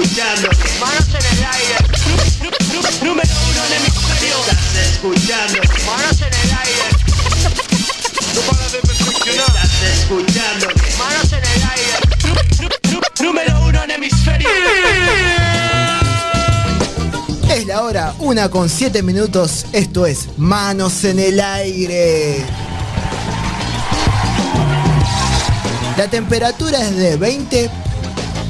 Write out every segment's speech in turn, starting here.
escuchando. Manos en el aire. Número uno en hemisferio. Estás escuchando. Manos en el aire. No para de perfeccionar. Estás escuchando. Manos en el aire. Número uno en hemisferio. Es la hora, una con siete minutos. Esto es Manos en el Aire. La temperatura es de 20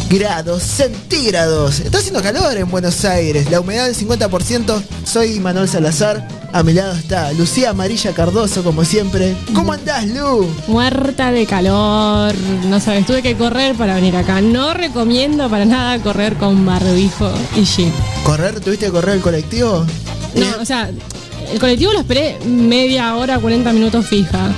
grados centígrados. Está haciendo calor en Buenos Aires. La humedad del 50%. Soy Manuel Salazar. A mi lado está Lucía Amarilla Cardoso, como siempre. ¿Cómo andás, Lu? Muerta de calor. No sabes, tuve que correr para venir acá. No recomiendo para nada correr con barbijo y jeep. ¿Correr? ¿Tuviste que correr el colectivo? No, o sea, el colectivo lo esperé media hora, 40 minutos fija.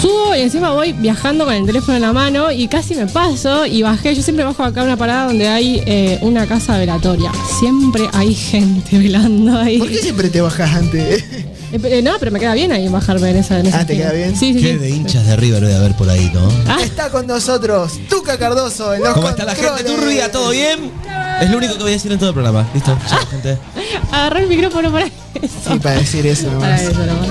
Subo y encima voy viajando con el teléfono en la mano y casi me paso y bajé. Yo siempre bajo acá a una parada donde hay eh, una casa velatoria. Siempre hay gente velando ahí. ¿Por qué siempre te bajas antes? Eh, eh, no, pero me queda bien ahí bajarme en esa. En esa Ah, ¿te esquina. queda bien? Sí, sí, Qué sí. de hinchas de River voy a ver por ahí, ¿no? Ah. Está con nosotros Tuca Cardoso en los ¿Cómo está la gente controles. turbia? ¿Todo bien? Es lo único que voy a decir en todo el programa. Listo, chao, gente. Agarré el micrófono para eso. Sí, para decir eso Para eso nomás.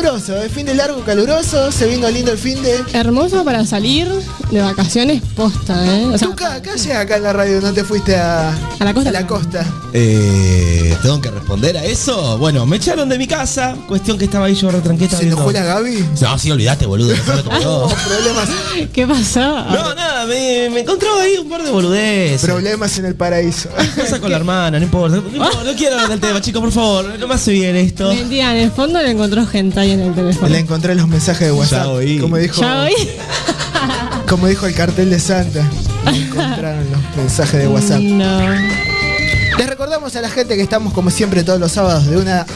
Caluroso, el fin de largo caluroso, se vino lindo el fin de. Hermoso para salir de vacaciones posta, ¿eh? O sea, Tuca, ¿qué haces acá en la radio? ¿No te fuiste a, A la costa. a la costa? Eh, ¿Tengo que responder a eso? Bueno, me echaron de mi casa. Cuestión que estaba ahí yo retranqueta ¿Se enojó la Gaby? No, sí, olvidate, boludo. no problemas, ¿Qué pasó? No, nada, me, me encontraba ahí un par de boludeces. problemas en el paraíso. Cosa con la hermana, no importa. No, importa, no quiero hablar del tema, chicos, por favor. No me hace bien esto. Mentira, en el fondo le encontró gente ahí en el teléfono. Le encontré los mensajes de WhatsApp. Ya oí. Como dijo, Ya hoy. como dijo el cartel de Santa. Le encontraron los mensajes de WhatsApp. No. Les recordamos a la gente que estamos como siempre todos los sábados de una.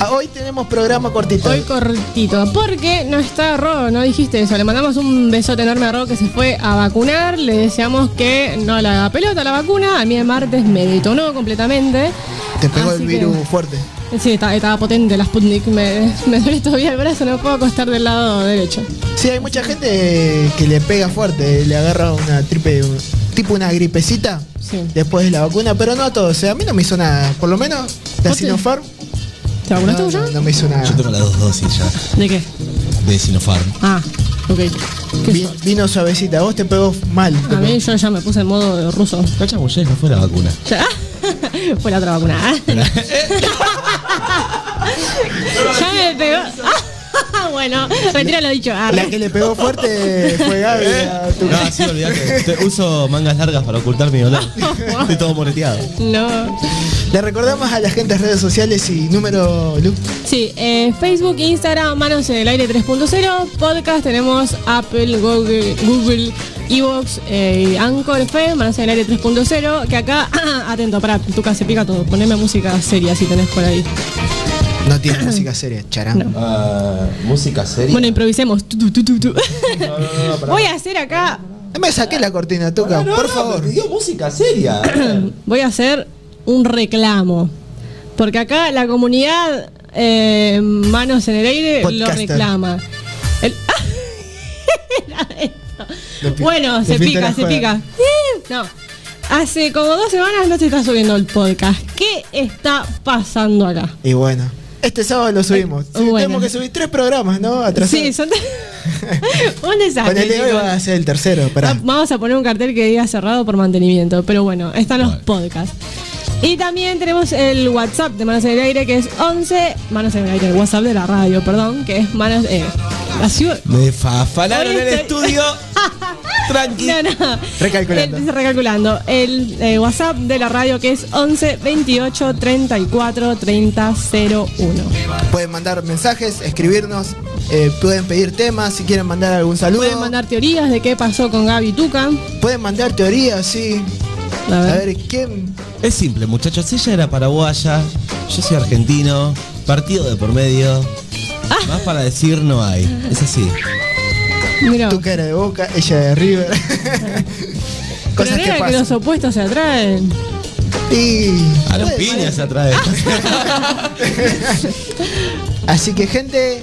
a hoy tenemos programa cortito. Hoy cortito. Porque no está Ro, no dijiste eso. Le mandamos un besote enorme a Ro que se fue a vacunar. Le deseamos que no le haga pelota la vacuna. A mí el martes me detonó completamente. Te pegó Así el que- virus fuerte. Sí, estaba, estaba potente la Sputnik. Me, me duele todavía el brazo, no puedo acostar del lado derecho. Sí, hay mucha gente que le pega fuerte, le agarra una tripe, un- tipo una gripecita Sí. después de la vacuna, pero no a todos. O sea, a mí no me hizo nada. Por lo menos la ¿Vos te- Sinopharm ¿Te vacunaste no, no, no me hizo nada. Yo tengo las dos dosis ya ¿De qué? de Sinopharm. Ah, ok. Vino suavecita, vos te pegó mal. A mí yo ya me puse en modo ruso. Cacha no fue la vacuna. Ya. Fue la otra vacuna. ya me pegó. bueno, retiro lo dicho. Ah, La que le pegó fuerte fue Gaby. a tu- No, sí, olvidate. Te- Uso mangas largas para ocultar mi dolor. Estoy todo moreteado. No. Le recordamos a la gente en redes sociales y número Lu. Sí, eh, Facebook, Instagram, Manos en el Aire 3.0, podcast, tenemos Apple, Google, Google Evox, eh, Anchor FM, Manos en el Aire 3.0, que acá, atento, para, tu casa se pica todo, poneme música seria si tenés por ahí. No tiene música seria, charán. No. Ah, música seria. Bueno, improvisemos. Tu, tu, tu, tu, tu. Voy a hacer acá, Me saqué la cortina, Tuca, por favor. Me pidió música seria. voy a hacer un reclamo. Porque acá la comunidad eh, Manos en el Aire lo reclama. El- pi- bueno, se pica, se pica. No. Hace como dos semanas no se está subiendo el podcast. ¿Qué está pasando acá? Y bueno, este sábado lo subimos. Sí, Bueno. Tenemos que subir tres programas, ¿no? Atrasados. Sí, son un desastre. Con el de hoy va a ser el tercero, pará. Vamos a poner un cartel que diga cerrado por mantenimiento. Pero bueno, están los Vale. podcasts. Y también tenemos el WhatsApp de Manos en el Aire, que es 11. Manos en el Aire, el WhatsApp de la radio, perdón, que es Manos. Eh, la ciudad- Me fafalaron el estoy- estudio. Tranqui. No, no. Recalculando. El, recalculando. El eh, WhatsApp de la radio que es 11 28 34 30 01. Pueden mandar mensajes, escribirnos, eh, pueden pedir temas, si quieren mandar algún saludo. Pueden mandar teorías de qué pasó con Gaby Tuca. Pueden mandar teorías, sí. A A ver. ver, ¿quién? Es simple, muchachos. Ella era paraguaya, yo soy argentino, partido de por medio. Más para decir no hay. Es así. Mira. Tu cara de boca, ella de River. Cosas que pasan. los opuestos se atraen. Y... A los piñas se ser. atrae. Así que gente,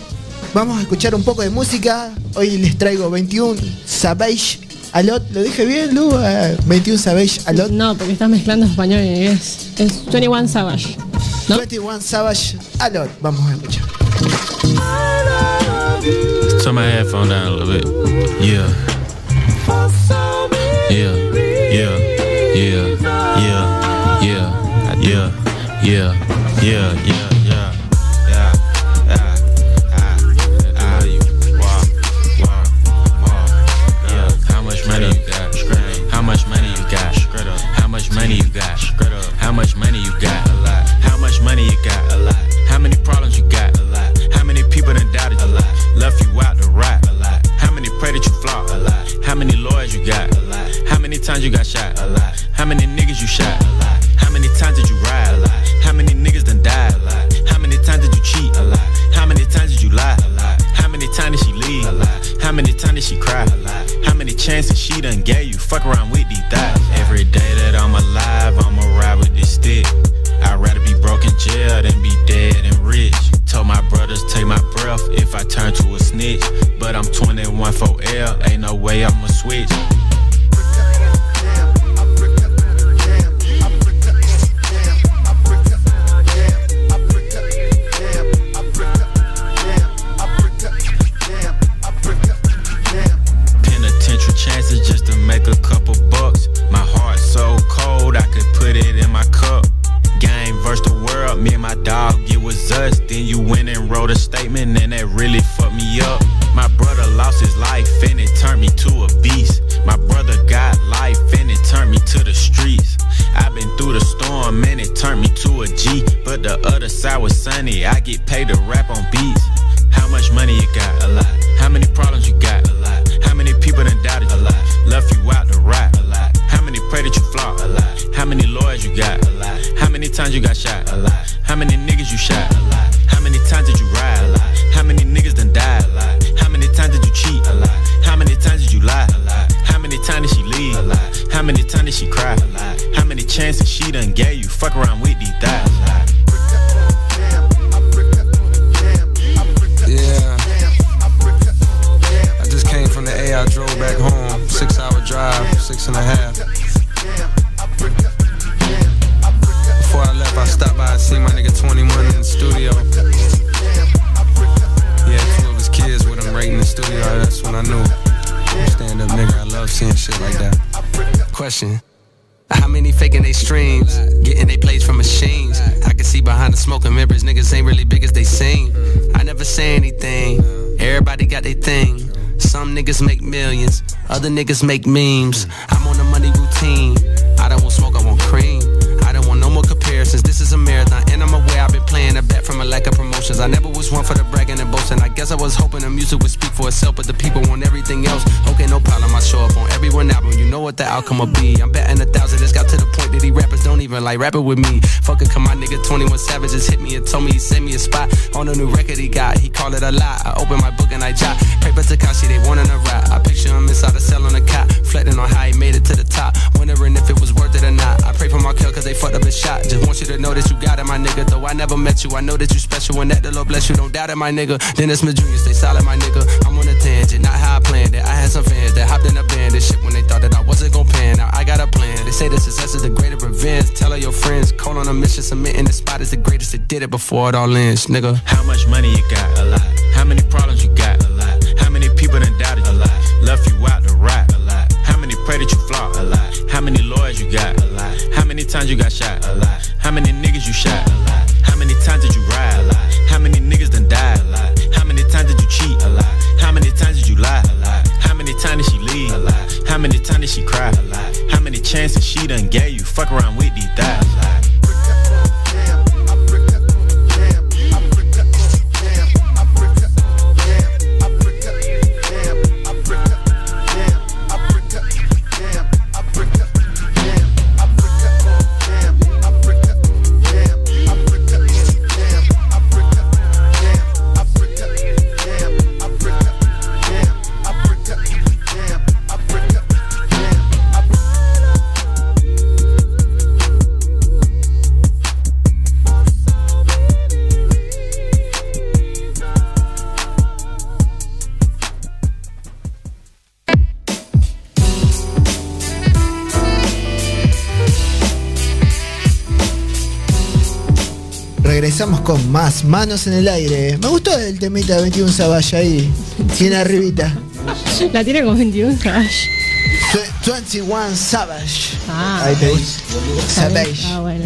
vamos a escuchar un poco de música. Hoy les traigo 21 Savage Alot, ¿lo dije bien, Lu? Eh, 21 Savage, Alot. No, porque estás mezclando español y inglés. Es 21 Savage. ¿No? 21 Savage, Alot. Vamos a escuchar. Turn my headphone down a little bit. Yeah. Yeah. Yeah. Yeah. Yeah. Yeah. Yeah. Yeah. Yeah. Yeah. Yeah. Yeah. She done gave How many faking they streams? Getting they plays from machines. I can see behind the smoking mirrors, niggas ain't really big as they seem. I never say anything. Everybody got their thing. Some niggas make millions, other niggas make memes. I'm on the money routine. I don't want smoke, I want cream. I don't want no more comparisons. This is a marathon, I'm aware I've been playing a bet from a lack of promotions. I never was one for the bragging and boasting. I guess I was hoping the music would speak for itself, but the people want everything else. Okay, no problem. I show up on every one album. You know what the outcome will be. I'm betting a thousand. It's got to the point that these rappers don't even like rapping with me. Fuck it, come my nigga 21 Savage just hit me and told me he sent me a spot on a new record he got. He called it a lie. I open my book and I jot. Paper Takashi, they wanting a rap. I picture him inside a cell on a cot, reflecting on how he made it to the top. Wondering if it was worth it or not. I pray for my kill cause they fucked up his shot. Just want you to know that you got it, my nigga. Though I never met you, I know that you special and that the Lord bless you. Don't doubt it, my nigga. Dennis Smith Jr., stay solid, my nigga. I'm on a tangent, not how I planned it. I had some fans that hopped in a band and shit when they thought that I wasn't gon' pan. Now I got a plan. They say the success is the greatest revenge. Tell all your friends, call on a mission, submitting the spot is the greatest. That did it before it all ends, nigga. How much money you got? A lot. How many problems you got? A lot. How many people done doubted you? A lot. Left you out to rot? A lot. How many pray that you flop? A lot. How many lawyers you got? A lot. How many times you got shot? A lot. How many niggas you shot? How many times did you ride? How many niggas done died? How many times did you cheat? How many times did you lie? How many times did she leave? How many times did she cry? How many chances she done gave you? Fuck around with these thighs. Con más manos en el aire. Me gustó el temita de 21 Savage ahí, tiene arribita. La tiene con 21 Savage. Tw- 21 Savage. Ah. ahí. Savage. Ah, bueno.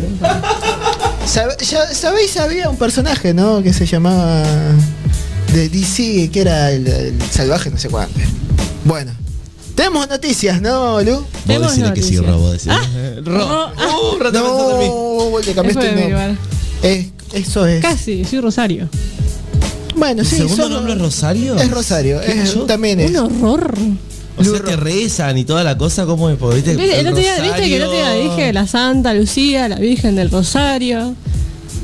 Sab- ya- ¿Sabéis? Había un personaje, ¿no? Que se llamaba de DC, que era el, el salvaje, no sé cuánto. Bueno, tenemos noticias, ¿no, Lu? Vos que sí, noticias. Ro, vos decirle. Ro. Oh, ah. Uh, Ro, te pensás en mí. No, le Es cambiaste de el mi nombre. lugar. Eso es. Casi, soy Rosario. Bueno, ¿Tu sí. segundo nombre es Rosario? Es Rosario, ¿Qué es- yo? también es. Un horror. O sea que rezan y toda la cosa, ¿cómo es? Porque, ¿viste? ¿Viste, el otro día, ¿Viste que el otro día Rosario- dije la Santa Lucía, la Virgen del Rosario?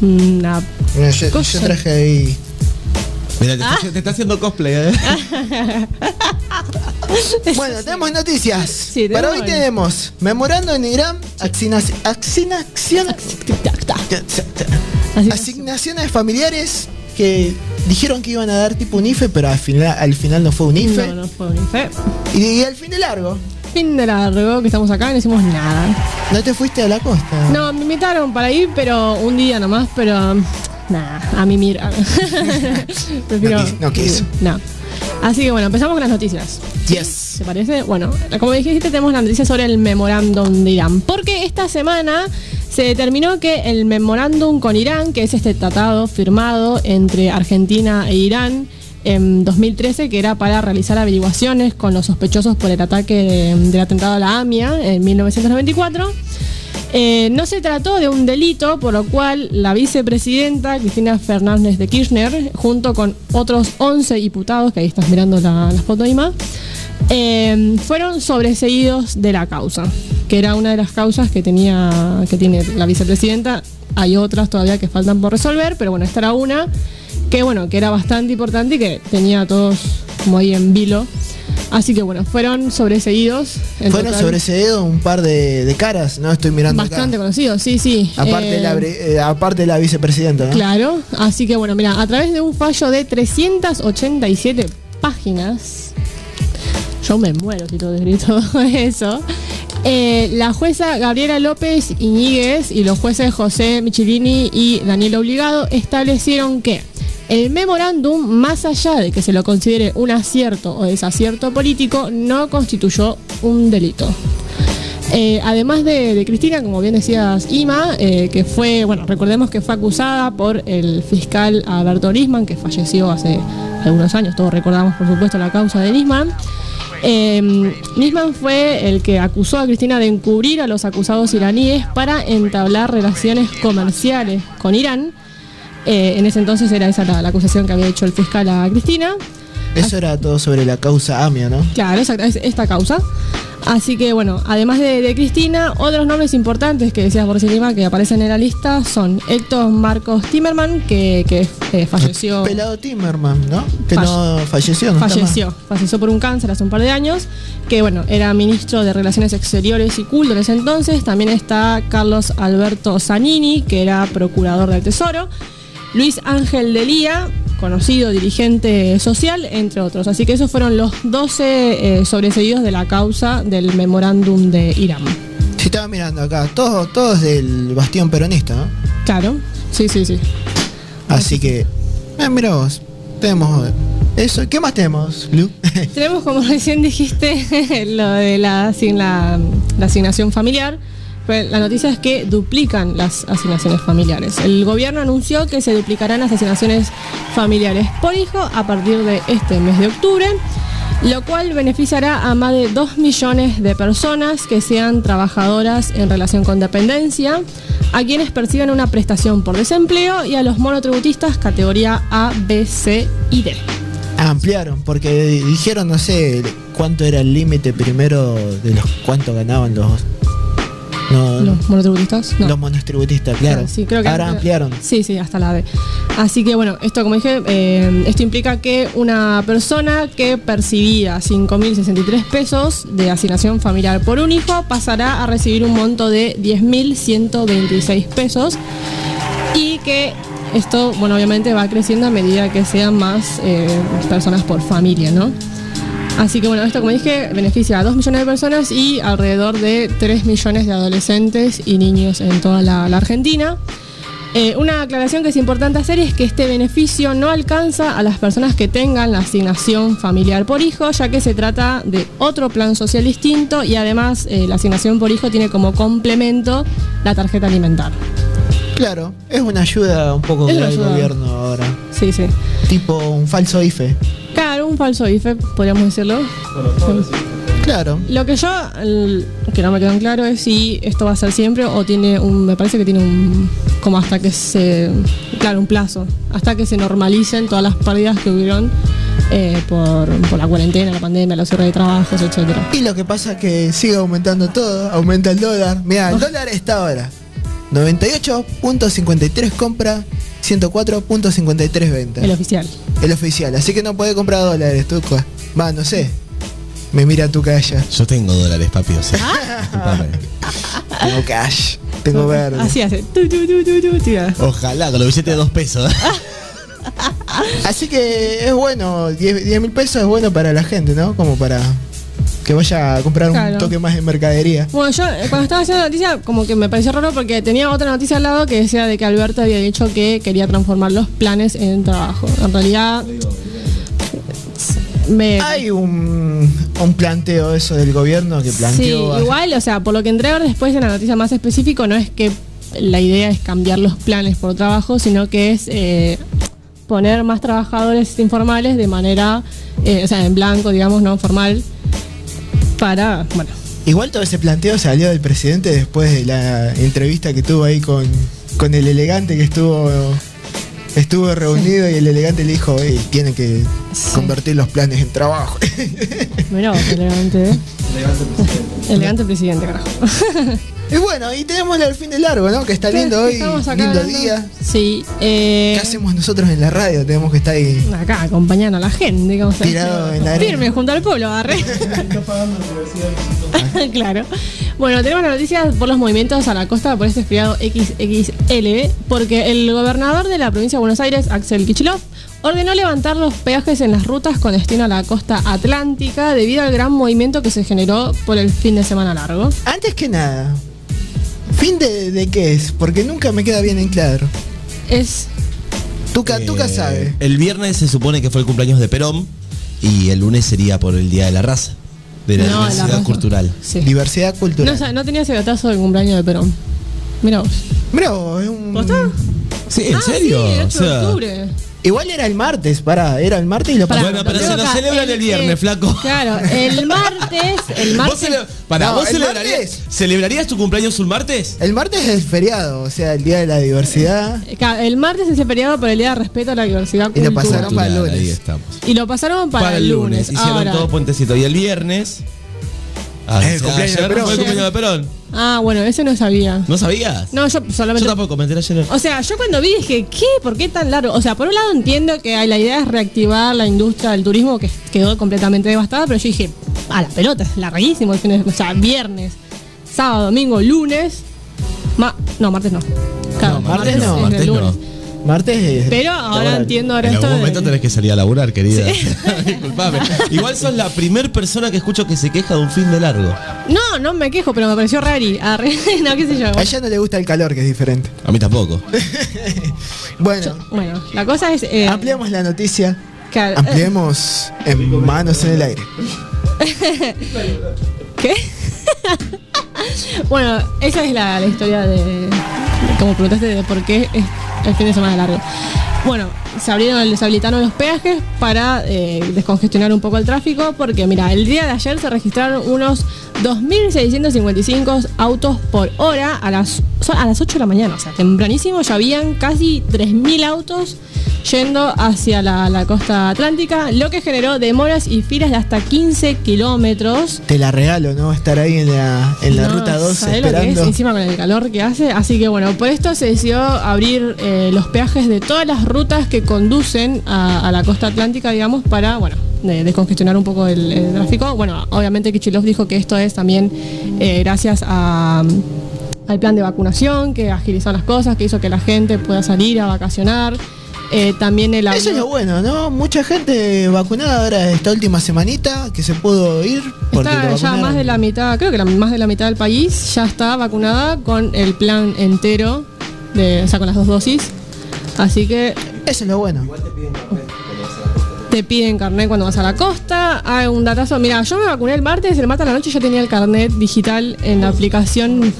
Una Mira, yo, Cosa. yo traje ahí. Mira, te, Ah. está, te está haciendo cosplay, ¿eh? Bueno, tenemos noticias. Sí, Para hoy tenemos memorando en Irán, asignación- Así que- asignaciones familiares que dijeron que iban a dar tipo un IFE, pero al final, al final no fue un IFE. No, no fue un IFE. Y, y al fin de largo, Fin de largo, que estamos acá y no hicimos nada. ¿no te fuiste a la costa? No, me invitaron para ir, pero un día nomás, pero nada, a mí mira. No quiso. No. Así que bueno, empezamos con las noticias. Yes. ¿Te parece? Bueno, como dijiste, tenemos la noticia sobre el memorándum de Irán. Porque esta semana se determinó que el memorándum con Irán, que es este tratado firmado entre Argentina e Irán en 2013, que era para realizar averiguaciones con los sospechosos por el ataque de- del atentado a la AMIA en 1994. Eh, no se trató de un delito, por lo cual la vicepresidenta Cristina Fernández de Kirchner, junto con otros 11 diputados, que ahí estás mirando la, la foto, Ima, eh, fueron sobreseídos de la causa, que era una de las causas que, tenía, que tiene la vicepresidenta. Hay otras todavía que faltan por resolver, pero bueno, esta era una que, bueno, que era bastante importante y que tenía a todos como ahí en vilo. Así que bueno, fueron sobreseídos. en Fueron total. sobreseídos un par de, de caras, ¿no? Estoy mirando acá. Bastante conocidos, sí, sí. Aparte, de la, Eh, bre- eh, aparte de la vicepresidenta, ¿no? Claro, así que bueno, mira, a través de un fallo de 387 páginas, yo me muero si todo grito eso. eh, la jueza Gabriela López Iñiguez y los jueces José Michilini y Daniel Obligado establecieron que el memorándum, más allá de que se lo considere un acierto o desacierto político, no constituyó un delito. Eh, además de, Cristina, como bien decías, Ima, eh, que fue, bueno, recordemos que fue acusada por el fiscal Alberto Nisman, que falleció hace algunos años, todos recordamos por supuesto la causa de Nisman. Eh, Nisman fue el que acusó a Cristina de encubrir a los acusados iraníes para entablar relaciones comerciales con Irán. Eh, en ese entonces era esa la, la acusación que había hecho el fiscal a Cristina. Eso era todo sobre la causa AMIA, ¿no? Claro, exacto, es esta causa. Así que bueno, además de, de Cristina, otros nombres importantes que decías por encima que aparecen en la lista son Héctor Marcos Timerman, que, que, eh, falleció. Pelado Timmerman, ¿no? Que Falle- no falleció, Falleció, falleció por un cáncer hace un par de años, que bueno, era ministro de Relaciones Exteriores y Culto en ese entonces. También está Carlos Alberto Zanini, que era procurador del Tesoro. Luis Ángel de Lía, conocido dirigente social, entre otros. Así que esos fueron los 12 eh, sobreseídos de la causa del memorándum de Irán. Sí, estaba mirando acá. Todos todos del bastión peronista, ¿no? Claro, sí, sí, sí. Así que. Eh, mira vos. Tenemos. Eso. ¿Qué más tenemos, Lu? Tenemos, como recién dijiste, lo de la, la, la asignación familiar. La noticia es que duplican las asignaciones familiares. El gobierno anunció que se duplicarán las asignaciones familiares por hijo a partir de este mes de octubre, lo cual beneficiará a más de 2 millones de personas que sean trabajadoras en relación con dependencia, a quienes perciban una prestación por desempleo y a los monotributistas categoría A, B, C y D. Ampliaron, porque dijeron, no sé, cuánto era el límite primero de los cuánto ganaban los. No, ¿Los monotributistas? No. los monotributistas, claro. Sí, creo que Ahora ampliaron. Sí, sí, hasta la D. Así que bueno, esto como dije, eh, esto implica que una persona que percibía 5.063 pesos de asignación familiar por un hijo pasará a recibir un monto de 10.126 pesos y que esto, bueno, obviamente va creciendo a medida que sean más eh, personas por familia, ¿no? Así que bueno, esto como dije beneficia a 2 millones de personas y alrededor de 3 millones de adolescentes y niños en toda la, la Argentina. Eh, una aclaración que es importante hacer es que este beneficio no alcanza a las personas que tengan la asignación familiar por hijo, ya que se trata de otro plan social distinto y además eh, la asignación por hijo tiene como complemento la tarjeta alimentar. Claro, es una ayuda un poco Es que una da el ayuda. gobierno ahora. Sí, sí. Tipo un falso IFE. Un falso IFE, podríamos decirlo. Claro. Lo que yo, el- que no me quedó en claro es si esto va a ser siempre o tiene un, me parece que tiene un, como hasta que se, claro, un plazo, hasta que se normalicen todas las pérdidas que hubieron eh, por, por la cuarentena, la pandemia, los cierres de trabajos, etcétera. Y lo que pasa es que sigue aumentando todo, aumenta el dólar. Mira, el dólar está ahora 98.53 compra, 104.53 venta. El oficial. El oficial, así que no puede comprar dólares, Tuco. Va, no sé. Me mira tu cash. Yo tengo dólares, papi, o sea. discúlpame. Tengo cash. Tengo verde. Así hace. Tu, tu, tu, tu, tu, tira. Ojalá, con los billetes de dos pesos. Así que es bueno, 10 mil pesos es bueno para la gente, ¿no? Como para que vaya a comprar Claro. un toque más de mercadería. Bueno, yo eh, cuando estaba haciendo la noticia, como que me pareció raro porque tenía otra noticia al lado que decía de que Alberto había dicho que quería transformar los planes en trabajo. En realidad, me, Hay un, un planteo eso del gobierno que planteó. igual, o sea, por lo que entré ahora después en la noticia más específico, no es que la idea es cambiar los planes por trabajo, sino que es eh, poner más trabajadores informales de manera, eh, o sea, en blanco, digamos, no formal, para, bueno, Igual todo ese planteo salió del presidente después de la entrevista que tuvo ahí con, con el elegante que estuvo estuvo reunido y el elegante le dijo, "Ey, tienen que Sí. convertir los planes en trabajo. mirá vos, elegante, ¿eh? Elegante presidente, carajo. y bueno, y tenemos el fin de largo, ¿no? Que está lindo hoy, Estamos acá lindo hablando. día. Sí, eh, ¿Qué hacemos nosotros en la radio? Tenemos que estar ahí. acá acompañando a la gente, digamos. Tirado en la arena. Firme junto al pueblo, agarré. claro. Bueno, tenemos la noticia por los movimientos a la costa por este feriado XXL, porque el gobernador de la provincia de Buenos Aires, Axel Kicillof, ordenó levantar los peajes en las rutas con destino a la costa atlántica debido al gran movimiento que se generó por el fin de semana largo. Antes que nada, ¿fin de, de qué es? Porque nunca me queda bien en claro. Es Tuca, Tuca Eh, sabe. El viernes se supone que fue el cumpleaños de Perón y el lunes sería por el Día de la Raza, de la No, la diversidad raza. cultural. sí. Diversidad cultural. No, sa- no tenía ese gatazo del cumpleaños de Perón. Mira vos. Mirá vos, es un... ¿Posta? Sí, ¿en Ah, serio? Sí, el 8 O sea, de octubre. Igual era el martes, pará, era el martes y lo Pará, Bueno, pero se lo celebran el viernes, flaco. Claro, el martes, el ¿Vos, martes. cele- pará, No, ¿vos el celebrarías, martes. celebrarías tu cumpleaños un martes? El martes es feriado, o sea, el día de la diversidad. Claro, El martes es el feriado por el Día de Respeto a la Diversidad Y lo Cultural. pasaron para el lunes. Ahí estamos. Y lo pasaron para, el lunes. Hicieron Ahora. todo puentecito. Y el viernes. Ah, Es el o sea, cumpleaños de ayer Perón. fue el cumpleaños de Perón. Ah, bueno, ese no sabía. ¿No sabías? No, yo solamente. Yo tampoco, me enteré ayer. O sea, yo cuando vi dije, ¿qué? ¿Por qué tan largo? O sea, por un lado entiendo que hay- la idea es reactivar la industria del turismo que quedó completamente devastada, pero yo dije, a la pelota, es larguísimo el fin de O sea, viernes, sábado, domingo, lunes. Ma no, martes no. Claro, No, martes no, martes no. Martes es. Pero ahora laboral. entiendo ahora En esto. algún de- momento tenés que salir a laburar, querida. Disculpame. Igual sos la primer persona que escucho que se queja de un fin de largo. No, no me quejo, pero me pareció rari. Arre, no, qué sé yo. A ella no le gusta el calor, que es diferente. A mí tampoco. Bueno, Bueno, la cosa es. eh, ampliamos la noticia. que- Ampliemos en manos en el aire. ¿Qué? bueno, esa es la, la historia de, de- Como preguntaste de por qué es el fin de semana largo. Bueno, se abrieron, se habilitaron los peajes para eh, descongestionar un poco el tráfico, porque mira, el día de ayer se registraron unos 2.655 autos por hora a las, a las 8 de la mañana, o sea, tempranísimo ya habían casi 3.000 autos yendo hacia la, la costa atlántica, lo que generó demoras y filas de hasta 15 kilómetros. Te la regalo, ¿no? Estar ahí en la, en la No, ruta 2 ¿sabés lo que esperando. es? Encima con el calor que hace. Así que bueno, por esto se decidió abrir eh, los peajes de todas las rutas que conducen a, a la costa atlántica, digamos, para, bueno, de- descongestionar un poco el, el tráfico. Bueno, obviamente Kichilov dijo que esto es también eh, gracias a, al plan de vacunación, que agilizó las cosas, que hizo que la gente pueda salir a vacacionar. Eh, también el Eso es lo bueno, ¿no? Mucha gente vacunada ahora esta última semanita que se pudo ir porque Está ya más de la mitad, creo que la, más de la mitad del país ya está vacunada con el plan entero de, o sea, con las dos dosis. Así que Eso es lo bueno. te piden carnet cuando vas a la costa. Hay un datazo. Mira, yo me vacuné el martes, el martes a la noche yo tenía el carnet digital en la aplicación.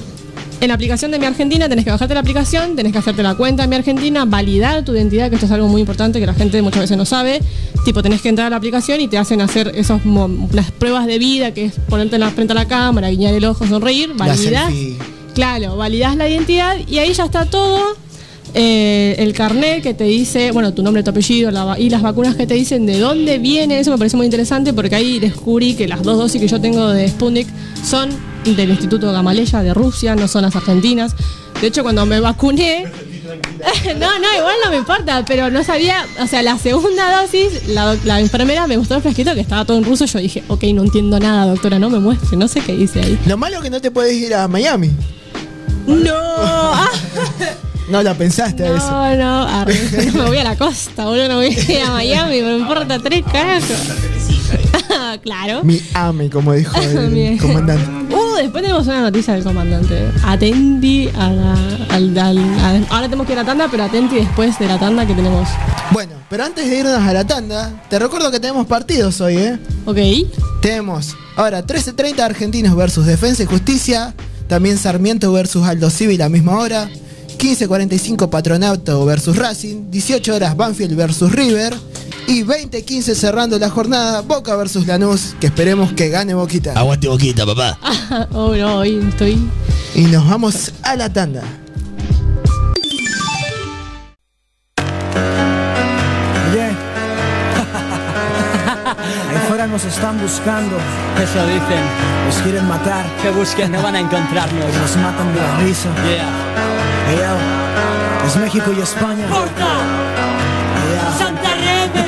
En la aplicación de Mi Argentina tenés que bajarte la aplicación, tenés que hacerte la cuenta de Mi Argentina, validar tu identidad, que esto es algo muy importante que la gente muchas veces no sabe. Tipo, tenés que entrar a la aplicación y te hacen hacer esos mo- las pruebas de vida, que es ponerte en la frente a la cámara, guiñar el ojo, sonreír, validás. Claro, validás la identidad y ahí ya está todo. Eh, el carnet que te dice, bueno, tu nombre, tu apellido la y las vacunas que te dicen de dónde viene, eso me parece muy interesante porque ahí descubrí que las dos dosis que yo tengo de Sputnik son del Instituto Gamaleya de Rusia, no son las argentinas. De hecho, cuando me vacuné, no, no, igual no me importa, pero no sabía, o sea, la segunda dosis, la, enfermera me mostró el fresquito que estaba todo en ruso, yo dije, ok, no entiendo nada, doctora, no me muestre, no sé qué dice ahí. Lo malo es que no te puedes ir a Miami. No, ah. No la pensaste a eso. No, no, arre, me voy a la costa, boludo, no voy a ir a Miami, me importa tres carajos. claro. Mi ame, como dijo el comandante. Después tenemos una noticia del comandante. Atenti a la. al- ahora tenemos que ir a la tanda, pero atenti después de la tanda que tenemos. Bueno, pero antes de irnos a la tanda, te recuerdo que tenemos partidos hoy, ¿eh? Ok. Tenemos ahora 13.30 Argentinos versus Defensa y Justicia. También Sarmiento versus Aldo Civi a la misma hora. 15.45 Patronato versus Racing. 18 horas Banfield versus River. Y 20.15 cerrando la jornada Boca versus Lanús. Que esperemos que gane Boquita. Aguante boquita, papá. oh, no, hoy estoy. Y nos vamos a la tanda. Oye, ahí fuera nos están buscando, Eso dicen, nos quieren matar, que busquen, no van a encontrarnos. nos matan de la risa. Yeah. Ey, yo, es México y España. Yeah. Santa Rebe.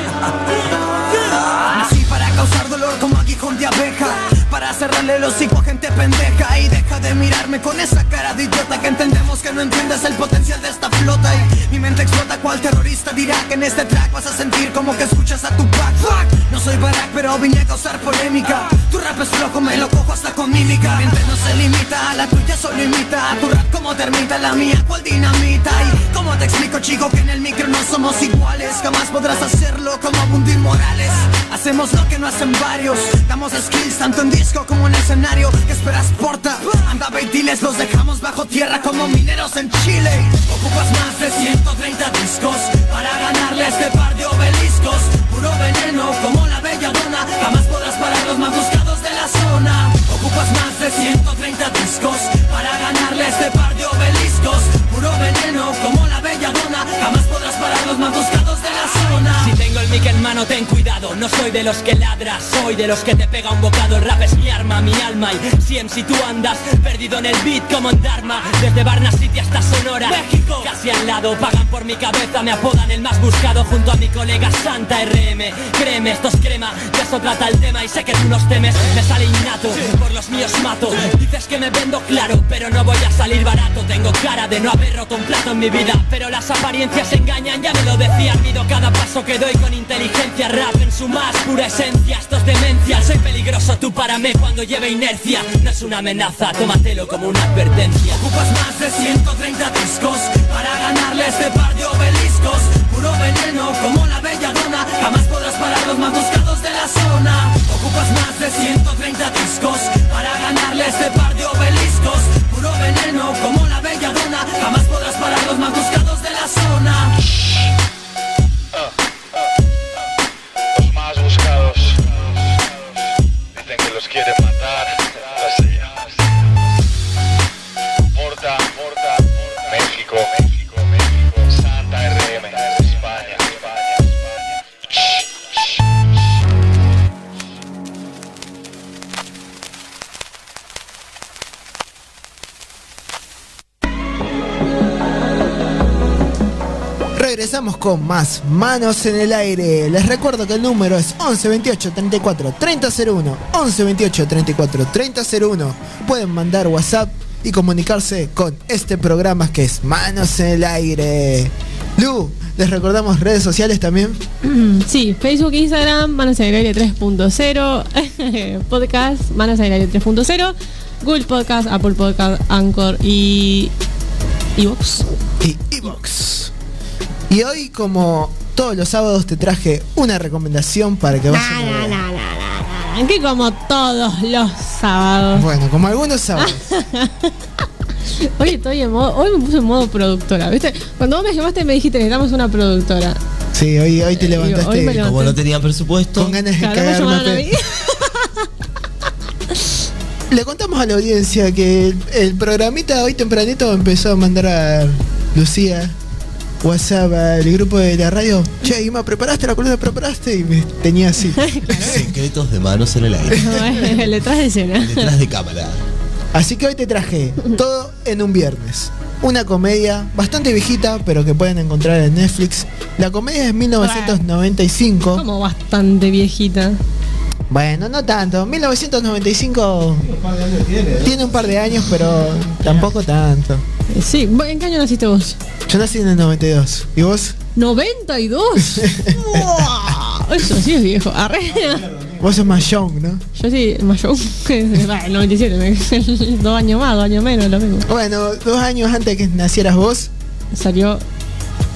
Nací para causar dolor como aguijón de abeja Para el hocico gente pendeja Y deja de mirarme con esa cara de idiota Que entendemos que no entiendes el potencial de esta flota Y mi mente explota cual terrorista dirá Que en este track vas a sentir como que escuchas a tu pack no soy Barack pero vine a causar polémica. Tu rap es flojo, me lo cojo hasta con mímica. Mi mente no se limita, la tuya solo imita tu rap como termita, la mía cual dinamita. Y cómo te explico chico que en el micro no somos iguales. Jamás podrás hacerlo como Bundy Morales. Hacemos lo que no hacen varios. Damos skills tanto en disco como en escenario ¿Qué esperas porta? Anda ve y diles los dejamos bajo tierra como mineros en Chile Ocupas más de 130 discos Para ganarle a este par de obeliscos. Puro veneno como la bella dona. Jamás podrás parar los más buscados de la zona. Ocupas más de 130 discos Para ganarle a este par de obeliscos. Puro veneno como la bella dona. Jamás podrás parar los más buscados de la zona tengo el mic en ten cuidado. No soy de los que ladras, soy de los que te pega un bocado. El rap es mi arma, mi alma. Y si si tú andas perdido en el beat como en Dharma, desde Varna City hasta Sonora, México, casi al lado, pagan por mi cabeza. Me apodan el más buscado junto a mi colega Santa RM. Créeme, esto es crema, de eso trata el tema. Y sé que tú nos temes, me sale innato. Por los míos mato. Dices que me vendo claro, pero no voy a salir barato. Tengo cara de no haber roto un plato en mi vida, pero las apariencias engañan, ya me lo decían. Mido cada paso que doy inteligencia, rap en su más pura esencia. Esto es demencia, soy peligroso, tú párame cuando lleve inercia. No es una amenaza, tómatelo como una advertencia. Ocupas más de 130 discos Para ganarle este par de obeliscos Puro veneno como la bella dona Jamás podrás parar los más de la zona Ocupas más de 130 discos Para ganarle este par de obeliscos Puro veneno como la bella dona Jamás podrás parar los más de la zona con más manos en el aire. Les recuerdo que el número es 11 28 34 30 01. 11 28 34 30 01. Pueden mandar WhatsApp y comunicarse con este programa que es Manos en el aire. Lu, les recordamos redes sociales también. Sí, Facebook, Instagram, Manos en el Aire 3.0, podcast, Manos en el Aire 3.0, Google Podcast, Apple Podcast, Anchor y Evox. y Evox. Y hoy, como todos los sábados, te traje una recomendación para que vayas. No, no, no, no, no, no. Que como todos los sábados. Bueno, como algunos sábados. Hoy estoy en modo, hoy me puse en modo productora, ¿viste? Cuando vos me llamaste me dijiste necesitamos una productora. Sí, hoy, hoy te Eh, digo, levantaste hoy levanté. Como no tenía presupuesto, con ganas de Claro, cagar. Le contamos a la audiencia que el, el programita hoy tempranito empezó a mandar a Lucía WhatsApp al grupo de la radio. Che, Ima, ¿preparaste la columna? ¿Preparaste? Y me tenía así. secretos de manos en el aire. Detrás de escena. Detrás de cámara. Así que hoy te traje todo en un viernes. Una comedia bastante viejita, pero que pueden encontrar en Netflix. La comedia es 1995. Como bastante viejita. Bueno, no tanto. 1995 tiene un par de años, pero tampoco tanto. Sí, ¿vos ¿en qué año naciste vos? Yo nací en el 92. ¿Y vos? ¡92! ¡Wow! Eso sí es viejo. Arre. Vos sos más young, ¿no? Yo sí, más yo. Va, el 97, me- dos años más, dos años menos, lo mismo. Bueno, dos años antes que nacieras vos, Salió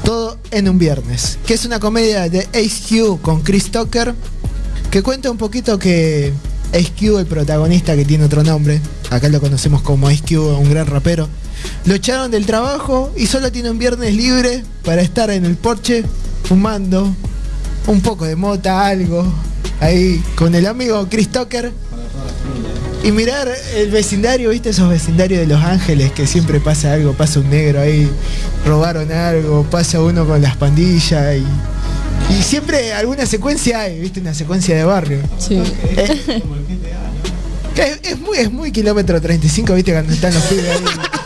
todo en un viernes. Que es una comedia de Ace Q con Chris Tucker. Que cuenta un poquito que Ace Q, el protagonista que tiene otro nombre, acá lo conocemos como Ace Q, un gran rapero, lo echaron del trabajo y solo tiene un viernes libre para estar en el porche fumando un poco de mota, algo, ahí con el amigo Chris Tucker. Y mirar el vecindario, ¿viste? Esos vecindarios de Los Ángeles que siempre pasa algo, pasa un negro ahí, robaron algo, pasa uno con las pandillas y, y siempre alguna secuencia hay, ¿viste? Una secuencia de barrio. Sí. Eh, es, es muy, es muy kilómetro 35, ¿viste? Cuando están los pibes ahí.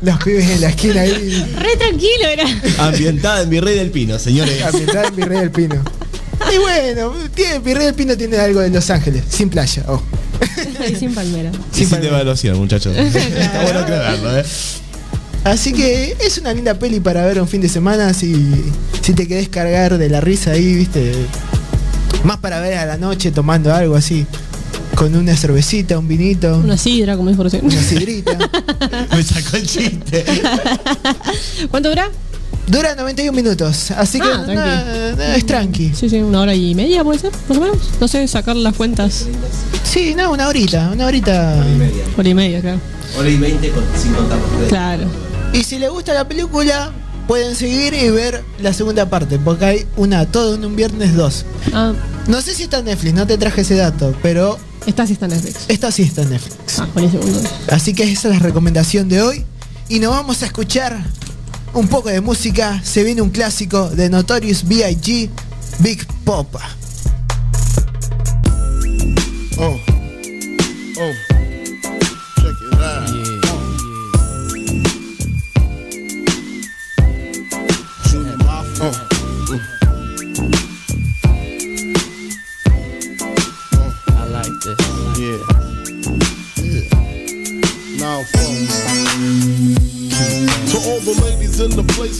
Los pibes en la esquina ahí. Re tranquilo era. Ambientada en Virrey del Pino, señores. Ambientada en Virrey del Pino. Y bueno, tiene, Virrey del Pino tiene algo de Los Ángeles, sin playa. Oh. Y sin palmera. Y sin devaluación, muchachos. Está bueno aclararlo, ¿eh? Así que es una linda peli para ver un fin de semana si, si te querés cargar de la risa ahí, viste. Más para ver a la noche tomando algo así. Con una cervecita, un vinito, Una sidra, como dijo recién. una sidrita. Me sacó el chiste. ¿Cuánto dura? Dura 91 minutos, así que Ah, tranqui. es tranqui. Sí, sí, una hora y media puede ser, más o menos. No sé, sacar las cuentas. Sí, no, una horita, una horita. Hora y media, claro. Hora y 20 con, sin contar. Claro. Y si les gusta la película, pueden seguir y ver la segunda parte, porque hay una, todo en un viernes 2. Ah, No sé si está en Netflix, no te traje ese dato, pero esta sí está en Netflix. esta sí está en Netflix. Ah, buenísimo. Así que esa es la recomendación de hoy. Y nos vamos a escuchar un poco de música. Se viene un clásico de Notorious B.I.G. Big Popa. Oh. Oh.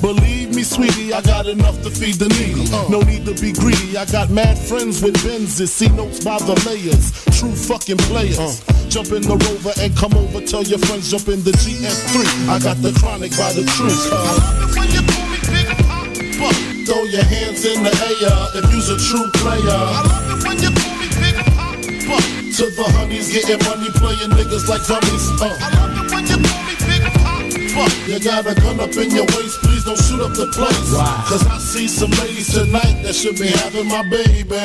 Believe me, sweetie, I got enough to feed the needy. No need to be greedy. I got mad friends with Benzes. See notes by the layers. True fucking players. Jump in the rover and come over. Tell your friends jump in the GS3. I got the chronic by the truth. I love it when you call me Big Papa. Throw your hands in the air if you's a true player. I love it when you call me Big Papa. To the honeys getting money, playing niggas like dummies. Uh. I love it when you call me Big Papa. You got a gun up in your waist, please don't shoot up the place. Cause I see some ladies tonight that should be having my baby.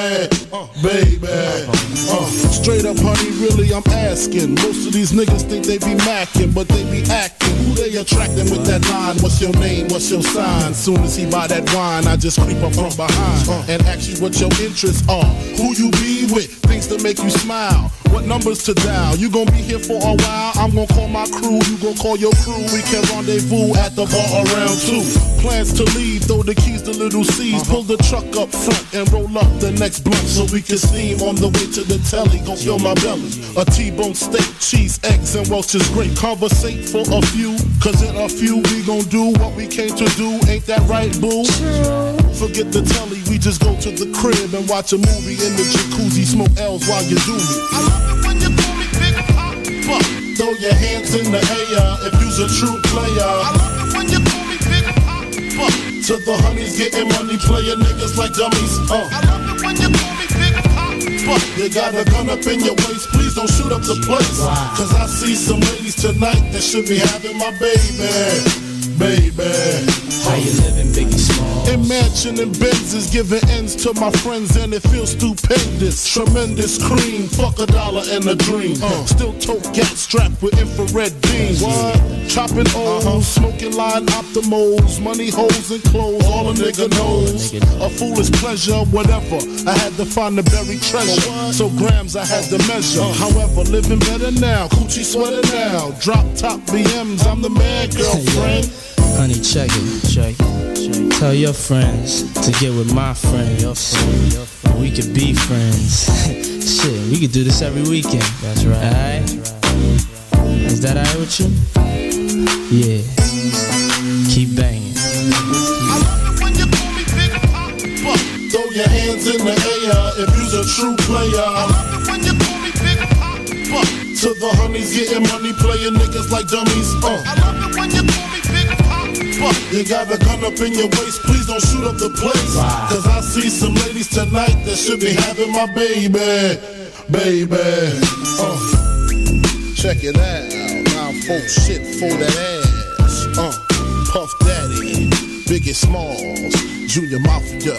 Uh, baby. Uh, straight up, honey, really, I'm asking. Most of these niggas think they be macking, but they be acting. Who they attracting with that line? What's your name? What's your sign? Soon as he buy that wine, I just creep up from behind and ask you what your interests are. Who you be with? Things to make you smile. What numbers to dial? You gon' be here for a while. I'm gon' call my crew. You gon' call your crew. We can rendezvous at the bar around two. Plans to leave. Throw the keys to little C's. Pull the truck up front and roll up the next blunt so we can steam on the way to the telly. Gon' fill my belly. A T-bone steak, cheese, eggs, and Welch's grape. Conversate for a few. Cause in a few we gon' do what we came to do. Ain't that right, boo? Forget the telly. We just go to the crib and watch a movie in the jacuzzi. Smoke L's while you do me. I love it when you call me Big Papa. Throw your hands in the air if you's a true player. I love it when you call me Big Papa. To the honeys getting money, playing niggas like dummies. Uh. I love it when you call me Big Papa. You got a gun up in your waist, please don't shoot up the place. Cause I see some ladies tonight that should be having my baby. Baby. How you living, Biggie Small? In mansion and Benzes, giving ends to my friends, and it feels stupendous. Tremendous cream, fuck a dollar and a dream. Uh, still tote gat strapped with infrared beams. What? Chopping O's, smoking line optimals, money holes and clothes, all a nigga knows. A foolish pleasure, whatever. I had to find the buried treasure, so grams I had to measure. However, living better now, coochie sweater now. Drop top BMs, I'm the man, girlfriend. Honey, check it, check it. Tell your friends to get with my friend. Your friend, your friend. We could be friends. Shit, we could do this every weekend. That's right. Alright? Is that alright with you? Yeah. Keep banging. I love it when you call me Big Papa. Throw your hands in the air if you's a true player. I love it when you call me Big Papa. To the honeys getting money, playing niggas like dummies. Uh. I love it when you You got a gun up in your waist, please don't shoot up the place. Cause I see some ladies tonight that should be having my baby. Baby. Uh. Check it out. Now folks shit for that ass. Uh. Puff Daddy, Biggie Smalls, Junior Mafia,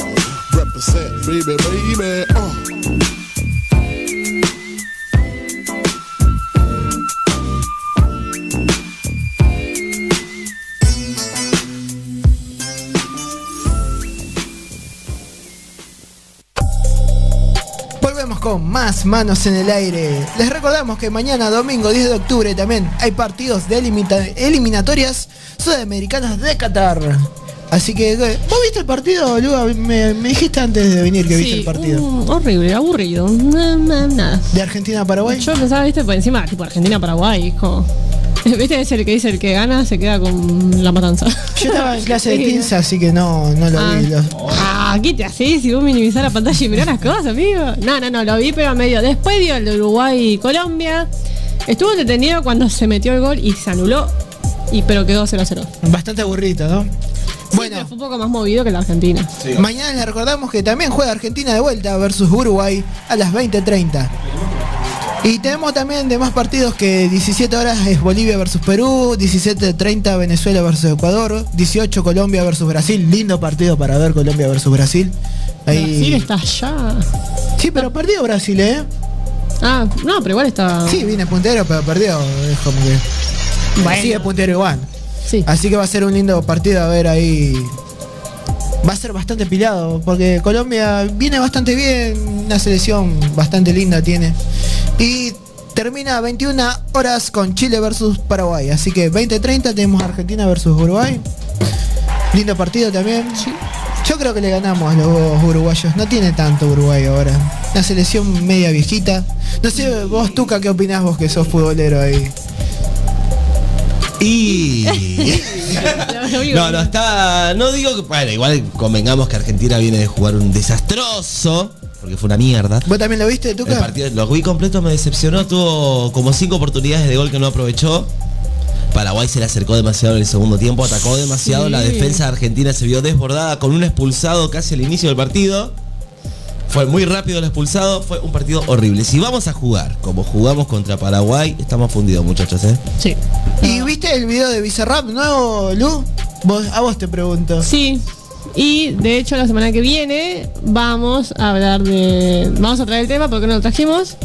represent baby, baby. Uh. Más manos en el aire. Les recordamos que mañana, domingo 10 de octubre, también hay partidos de eliminatorias sudamericanas de Qatar. Así que, eh, ¿vos viste el partido, Luga? Me, me dijiste antes de venir que viste el partido. mm, horrible, aburrido. Na- na- Nada. ¿De Argentina a Paraguay? Yo pensaba, viste, por encima, tipo Argentina-Paraguay, como. ¿Viste? Es el que dice el que gana se queda con la matanza. Yo estaba en clase de pinza, así que no, no lo Ah. vi. Lo- Ah, ¿qué te haces si vos minimizás la pantalla y mirás las cosas, amigo? No, no, no, lo vi, pero a medio. Después dio el de Uruguay y Colombia. Estuvo detenido cuando se metió el gol y se anuló. Y pero quedó 0-0. Bastante aburrido, ¿no? Bueno. Fue un poco más movido que la Argentina. Mañana les recordamos que también juega Argentina de vuelta versus Uruguay a las 20.30. Y tenemos también de más partidos que 17 horas es Bolivia versus Perú, 17.30 Venezuela versus Ecuador, 18 Colombia versus Brasil, lindo partido para ver Colombia versus Brasil. Brasil está allá. Sí, pero perdió Brasil, ¿eh? Ah, no, pero igual está. Sí, viene puntero, pero perdió. Es como que. Bueno. Sigue puntero igual. Sí. Así que va a ser un lindo partido a ver ahí. Va a ser bastante pilado, porque Colombia viene bastante bien, una selección bastante linda tiene. Y termina a 21 horas con Chile versus Paraguay. Así que 20-30 tenemos Argentina versus Uruguay. Lindo partido también. Yo creo que le ganamos a los uruguayos. No tiene tanto Uruguay ahora. Una selección media viejita. No sé, vos, Tuca, ¿qué opinás vos que sos futbolero ahí? Y. No, no, está. No digo que. Bueno, igual convengamos que Argentina viene de jugar un desastroso. Porque fue una mierda. ¿Vos también lo viste, Tuca? El partido lo vi completo, me decepcionó. Tuvo como cinco oportunidades de gol que no aprovechó. Paraguay se le acercó demasiado en el segundo tiempo, atacó demasiado. Sí. La defensa argentina se vio desbordada con un expulsado casi al inicio del partido. Fue muy rápido el expulsado, fue un partido horrible. Si vamos a jugar como jugamos contra Paraguay, estamos fundidos, muchachos, ¿eh? Sí. ¿Y viste el video de Bizarrap nuevo, Lu? Vos, a vos te pregunto. Sí. Y de hecho la semana que viene vamos a hablar de. Vamos a traer el tema porque no lo trajimos.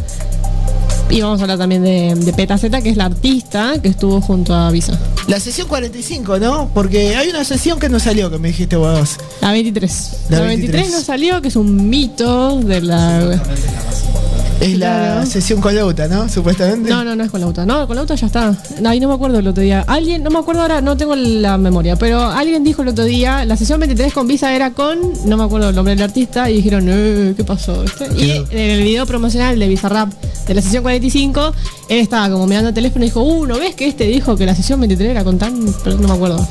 Y vamos a hablar también de, de Peta Z, que es la artista que estuvo junto a Visa. La sesión 45, ¿no? Porque hay una sesión que no salió, que me dijiste vos. La 23. La La 23, 23 no salió, que es un mito de la. Es la sesión con Lauta, ¿no? Supuestamente. No, no, no es con la auto. No, con la auto ya está. Ahí no me acuerdo el otro día. Alguien, no me acuerdo ahora, no tengo la memoria, pero alguien dijo el otro día, la sesión 23 con Visa era con, no me acuerdo el nombre del artista, y dijeron, eh, ¿qué pasó? ¿Viste? Y en el video promocional de Bizarrap de la sesión 45, él estaba como mirando el teléfono y dijo, uh, ¿no ves que este dijo que la sesión 23 era con tan, pero no me acuerdo.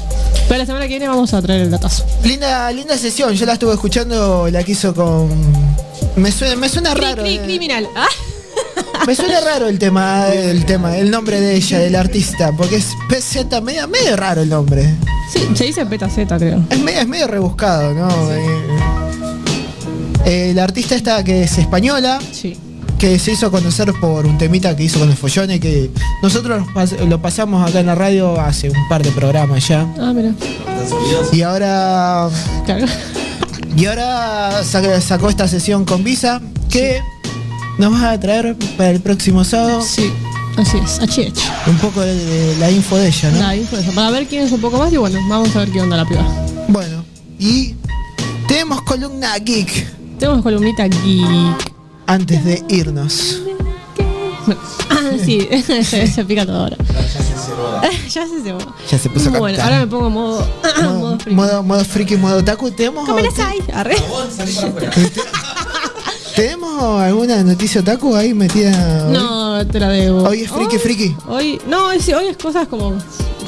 Pero la semana que viene vamos a traer el datazo. Linda, linda sesión. Yo la estuve escuchando, la que hizo con. Me suena, me suena raro. cri, eh. criminal. Ah, Me suena raro el tema, el tema, el nombre de ella, del artista, porque es PZ, medio, medio raro el nombre. sí, se dice peta Z, creo. Es medio, es medio rebuscado, ¿no? Eh, eh, la artista esta que es española, Sí. que se hizo conocer por un temita que hizo con el Follone, que nosotros lo pasamos acá en la radio hace un par de programas ya. Ah, mira. Y ahora. Claro. Y ahora sacó esta sesión con Visa que nos va a traer para el próximo sábado Sí, así es, HH. un poco de, de la info de ella, ¿no? La info de esa, Para ver quién es un poco más y bueno, vamos a ver qué onda la piba. Bueno, y tenemos columna geek Tenemos columnita geek. antes de irnos. Ah, sí, se pica todo ahora. ya se cebó. Ya se puso a Bueno, cantar. ahora me pongo modo. modo, modo friki. modo, modo friki, modo otaku. ¿Tenemos. ¿Tenemos alguna noticia otaku ahí metida? hoy? No, te la debo. Hoy es friki, Hoy- friki. Hoy, no, es- hoy es cosas como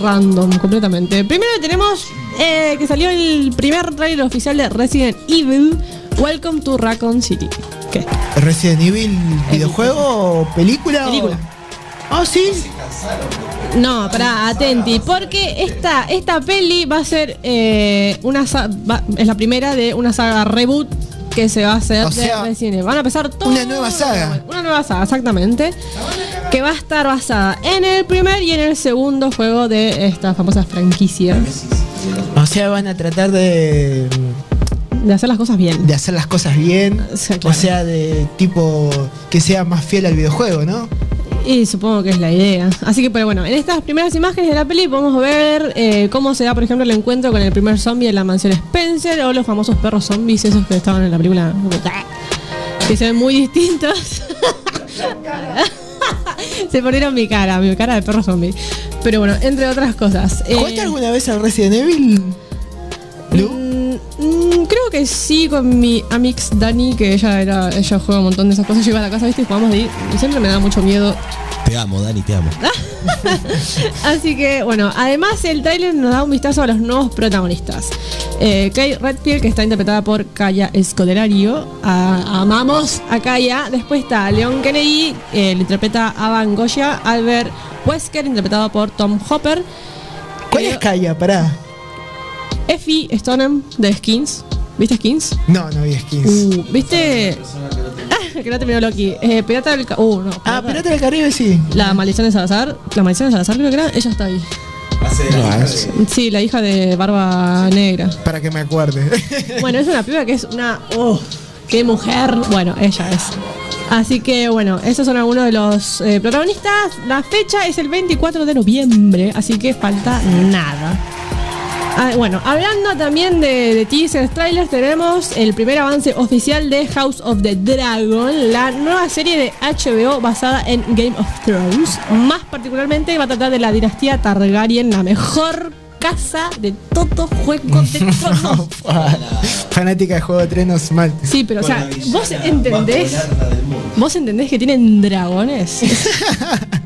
random, completamente. Primero tenemos eh, que salió el primer trailer oficial de Resident Evil. Welcome to Raccoon City. ¿Qué? ¿Resident Evil videojuego o película? Película. Ah, sí. No, pará, atenti, porque esta, esta peli va a ser eh, una sa- va- es la primera de una saga reboot que se va a hacer O de sea, Resident Evil. Van a empezar todo una nueva saga. Una nueva saga, exactamente. Que va a estar basada en el primer y en el segundo juego de esta famosa franquicia. O sea, van a tratar de, De hacer las cosas bien. de hacer las cosas bien. Sí, O claro. sea, de tipo que sea más fiel al videojuego, ¿no? Y supongo que es la idea. Así que, pero bueno, en estas primeras imágenes de la peli podemos ver eh, cómo se da, por ejemplo, el encuentro con el primer zombie en la mansión Spencer o los famosos perros zombies, esos que estaban en la película. Que se ven muy distintos. se ponieron mi cara, mi cara de perro zombie. Pero bueno, entre otras cosas. eh, ¿Jugaste alguna vez al Resident Evil? Mm, creo que sí con mi amix Dani, que ella era, ella juega un montón de esas cosas. Yo iba a la casa, viste, y jugamos de ahí. Y siempre me da mucho miedo Te amo, Dani, te amo. Así que, bueno, además el tráiler nos da un vistazo a los nuevos protagonistas. Eh, Kay Redfield, que está interpretada por Kaya Escodelario. A- amamos a Kaya. Después está Leon Kennedy, eh, le interpreta a Van Goya. Albert Wesker, interpretado por Tom Hopper. ¿Cuál Eh, es Kaya? Pará. Effie Stonem, de Skins. ¿Viste Skins? No, no vi skins. Uh, ¿Viste? Ah, que no terminó Loki. Eh, Pirata del... Ca- Uh, no. ah, Pirata del Caribe sí. La maldición de Salazar. La maldición de Salazar creo que era. Ella está ahí. No, Sí, la hija de Barba Negra. para que me acuerde. Bueno, es una piba que es una. ¡Oh! ¡Qué mujer! Bueno, ella es. Así que bueno, esos son algunos de los eh, protagonistas. La fecha es el 24 de noviembre, así que falta nada. Ah, bueno, hablando también de, de teasers, trailers, tenemos el primer avance oficial de House of the Dragon, la nueva serie de HBO basada en Game of Thrones. Más particularmente va a tratar de la dinastía Targaryen, la mejor casa de todo juego de tronos. Fanática de Juego de Trenos mal. Sí, pero o sea, vos entendés. ¿Vos entendés que tienen dragones?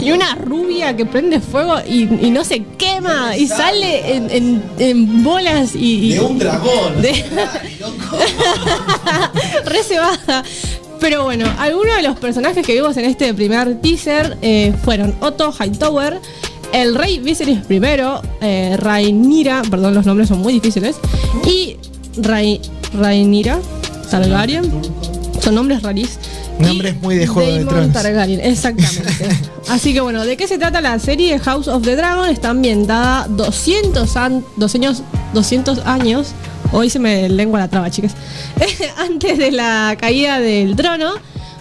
Y una rubia que prende fuego y, y no se quema y sale en, en- en bolas y. y- De un dragón. de- Re cebada. Pero bueno, algunos de los personajes que vimos en este primer teaser eh, fueron Otto Hightower, el rey Viserys I, eh, Rhaenyra, perdón, los nombres son muy difíciles, y Rhae- Rhaenyra Targaryen. Son nombres rarísimos. Nombres muy de Juego de Daemon Tronos. Targaryen, exactamente. Así que bueno, ¿de qué se trata la serie House of the Dragon? Está ambientada 200, an- 200, 200 años. Hoy se me lengua la traba, chicas. Antes de la caída del trono.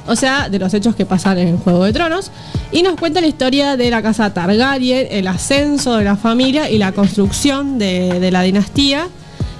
O sea, de los hechos que pasan en Juego de Tronos. Y nos cuenta la historia de la casa Targaryen, el ascenso de la familia y la construcción de, de la dinastía.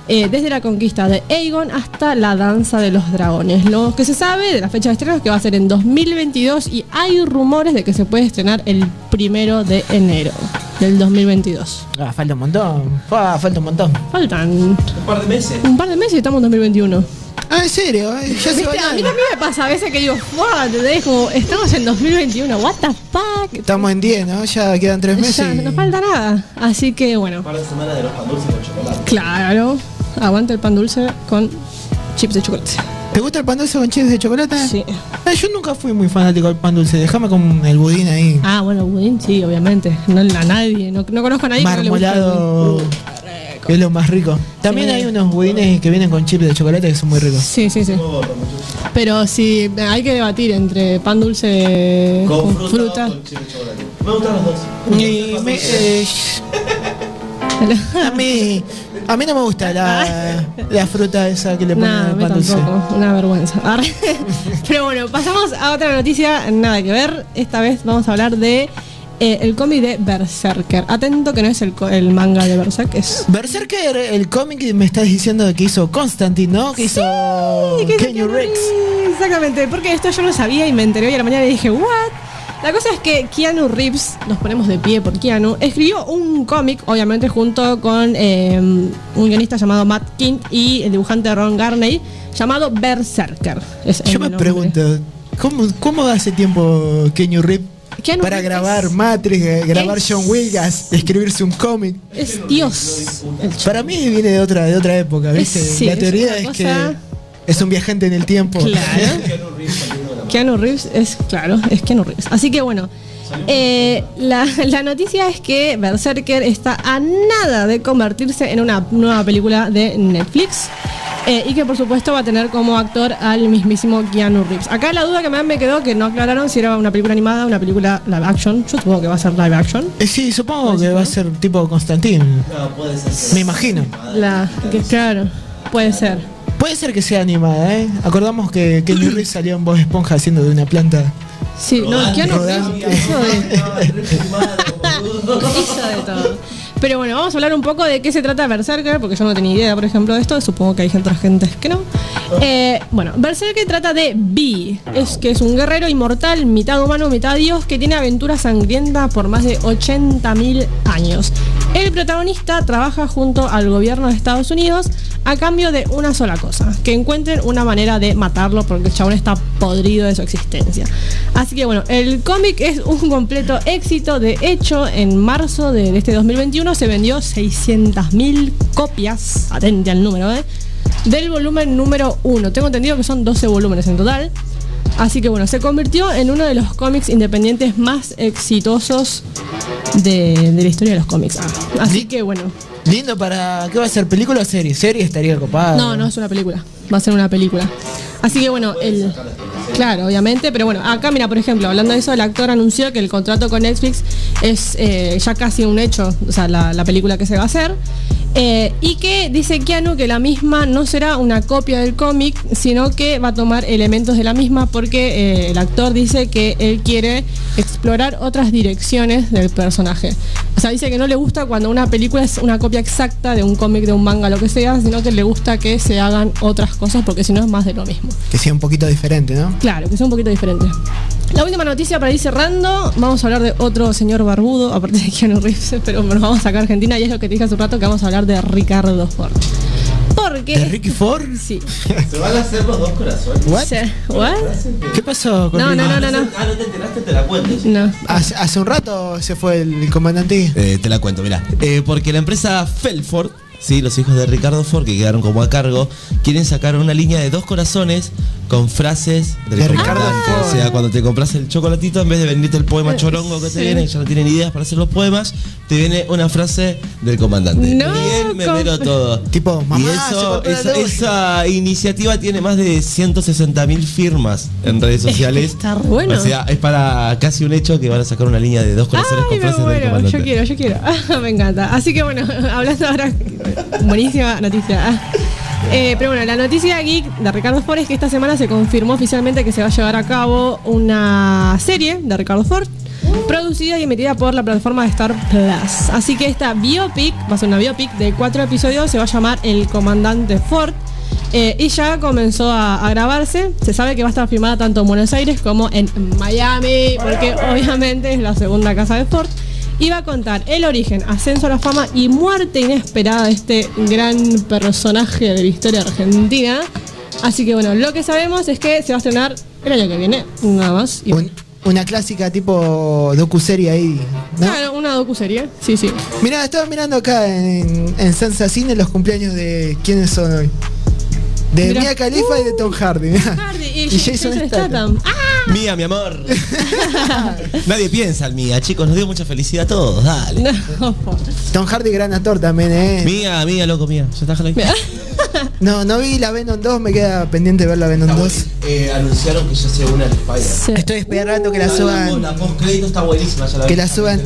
Eh, desde la conquista de Aegon hasta la danza de los dragones. Lo que se sabe de la fecha de estreno es que va a ser en 2022 y hay rumores de que se puede estrenar el primero de enero del 2022. Ah, falta un montón. Ah, falta un montón. Faltan Un par de meses. un par de meses y estamos en 2021. Ah, en serio, eh, ya se A mí también me pasa a veces que digo, ¿entendés? Como, estamos en 2021, what the fuck. Estamos en 10, ¿no? Ya quedan 3 meses. Ya, y- no falta nada. Así que bueno, Un par de semanas de los pan dulces con chocolate. claro. Aguanta el pan dulce con chips de chocolate. ¿Te gusta el pan dulce con chips de chocolate? Sí. Ah, yo nunca fui muy fanático del pan dulce. Déjame con el budín ahí. Ah, bueno, budín, sí, obviamente. No a nadie, no, no conozco a nadie que no le guste el Marmolado. que es lo más rico. También Sí. hay unos budines que vienen con chips de chocolate que son muy ricos. Sí, sí, sí. Pero sí, hay que debatir entre pan dulce con, fruta. con chile de chocolate. Me gustan los dos. Y me- eh, a mí a mí no me gusta la, la fruta esa que le ponen a al pan dulce. una vergüenza. Pero bueno, pasamos a otra noticia, nada que ver. Esta vez vamos a hablar de eh, el cómic de Berserker. Atento que no es el, manga de Berserk, es Berserker, el cómic que me estás diciendo que hizo Constantine, ¿no? Que hizo ¿Qué es Kenny Rex. Exactamente, porque esto yo no sabía y me enteré hoy a la mañana y dije, ¿what? La cosa es que Keanu Reeves, nos ponemos de pie por Keanu, escribió un cómic, obviamente junto con eh, un guionista llamado Matt King y el dibujante Ron Garney, llamado Berserker. Es Yo me nombre. pregunto, ¿cómo, cómo hace tiempo Kenny Reeves Keanu para grabar es- Matrix, eh, grabar es- John escribirse un cómic? Es Dios. Para mí viene de otra, de otra época, ¿viste? Sí, La teoría es, cosa- que es un viajante en el tiempo. Claro. Keanu Reeves es, claro, es Keanu Reeves. Así que bueno, eh, la, la noticia es que Berserker está a nada de convertirse en una nueva película de Netflix. eh, y que por supuesto va a tener como actor al mismísimo Keanu Reeves. Acá la duda que me, me quedó que no aclararon si era una película animada o una película live action. Yo supongo que va a ser live action. Eh, sí, supongo que va a ser tipo Constantine. No, puede ser. Me imagino. La, que, claro, puede ser. Puede ser que sea animada, ¿eh? Acordamos que Kenny Reeves salió en Voz Esponja haciendo de una planta. Sí, no, hizo de, hizo de todo. Pero bueno, vamos a hablar un poco de qué se trata Berserker, porque yo no tenía idea, por ejemplo, de esto. Supongo que hay gente, otra gente que no. Eh, bueno, Berserker trata de Vi, es que es un guerrero inmortal, mitad humano, mitad dios, que tiene aventuras sangrientas por más de 80.000 años. El protagonista trabaja junto al gobierno de Estados Unidos a cambio de una sola cosa, que encuentren una manera de matarlo porque el chabón está podrido de su existencia. Así que bueno, el cómic es un completo éxito, de hecho en marzo de este 2021 se vendió 600.000 copias, atente al número, ¿eh? del volumen número 1. Tengo entendido que son 12 volúmenes en total. Así que bueno, se convirtió en uno de los cómics independientes más exitosos de, de la historia de los cómics. Así que bueno, Lindo para. ¿Qué va a ser? ¿Película o serie? Serie estaría copada. no, no es una película. Va a ser una película. Así que bueno, el. Claro, obviamente, pero bueno, acá mira, por ejemplo, hablando de eso, el actor anunció que el contrato con Netflix es eh, ya casi un hecho, o sea, la película que se va a hacer. Eh, y que dice Keanu que la misma no será una copia del cómic, sino que va a tomar elementos de la misma porque eh, el actor dice que él quiere explorar otras direcciones del personaje. O sea, dice que no le gusta cuando una película es una copia exacta de un cómic, de un manga, lo que sea, sino que le gusta que se hagan otras cosas porque si no es más de lo mismo. Que sea un poquito diferente, ¿no? Claro, que sea un poquito diferente. La última noticia para ir cerrando, vamos a hablar de otro señor barbudo, aparte de Keanu Reeves, pero nos vamos a sacar a Argentina y es lo que te dije hace un rato que vamos a hablar de Ricardo Ford. Porque... ¿De Ricky Ford? Sí. Se van a hacer los dos corazones. ¿What? Se- ¿What? ¿Qué pasó con No, Ricky? no, no, no, no. Ah, no te enteraste, te la cuento. sí. No. Hace, hace un rato se fue el comandante. Eh, te la cuento, mirá. Eh, porque la empresa Felford, sí, los hijos de Ricardo Ford, que quedaron como a cargo, quieren sacar una línea de dos corazones con frases del De Ricardo. O sea, cuando te compras el chocolatito, en vez de venirte el poema chorongo que Sí. te viene, y ya no tienen ideas para hacer los poemas, te viene una frase del comandante. No, Bien, me com- mero todo. Tipo, mamá, y eso, esa, iniciativa tiene más de 160 mil firmas en redes sociales. Está bueno. O sea, es para casi un hecho que van a sacar una línea de dos corazones Ay, con me frases del comandante. yo quiero, yo quiero. Me encanta. Así que bueno, hablando ahora, buenísima noticia. Eh, pero bueno, la noticia geek de Ricardo Ford es que esta semana se confirmó oficialmente que se va a llevar a cabo una serie de Ricardo Ford. producida y emitida por la plataforma de Star Plus. Así que esta biopic, va a ser una biopic de cuatro episodios, se va a llamar El Comandante Ford. Eh, y ya comenzó a, a grabarse. Se sabe que va a estar filmada tanto en Buenos Aires como en Miami, porque obviamente es la segunda casa de Ford. Y va a contar el origen, ascenso a la fama y muerte inesperada de este gran personaje de la historia argentina. Así que bueno, lo que sabemos es que se va a estrenar el año que viene, nada más. Y una clásica tipo docuserie ahí. ¿no? Claro, una docuserie. Sí, sí. Mirá, estaba mirando acá en, en Sansa Cine los cumpleaños de quiénes son hoy. De Mirá. Mia Khalifa y de Tom Hardy. mirá. Hardy y, Y Jason Jason Statham. Statham. ¡Ah! Mía, mi amor. Nadie piensa en Mía, chicos. Nos dio mucha felicidad a todos. Dale. No. Tom Hardy, gran actor también, ¿eh? Mía, mía, loco, mía. Ya está. No, no vi la Venom 2, me queda pendiente ver la Venom 2. Eh, anunciaron que ya se une al Spider. Sí. Estoy esperando que la La suban post crédito está buenísima. Ya la Que vi. la suban.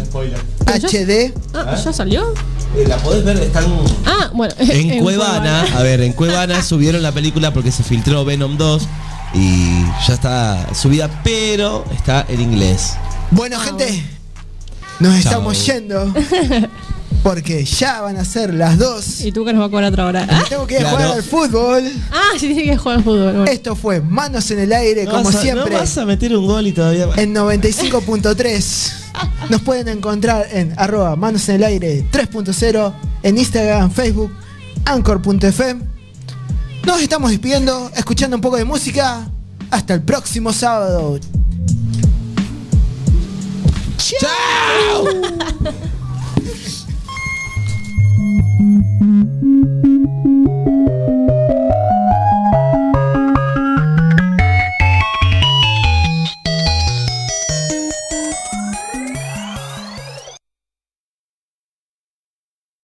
HD. Ah, ¿ya salió? Eh, la podés ver, están Ah, bueno. en Cuevana. A ver, en Cuevana subieron la película porque se filtró Venom 2 y ya está subida, pero está en inglés. Bueno, Ah, gente, nos Chao. estamos yendo. Porque ya van a ser las 2. ¿Y tú que nos va a cobrar otra hora? Ah, Tengo que ir a jugar al fútbol. ah, sí, tiene que jugar al fútbol. bueno. Esto fue Manos en el Aire, No como a- siempre. No vas a meter un gol y todavía. en 95.3. Nos pueden encontrar en arroba manos en el aire 3.0, en Instagram, Facebook, anchor.fm. Nos estamos despidiendo, escuchando un poco de música. Hasta el próximo sábado. ¡Chao!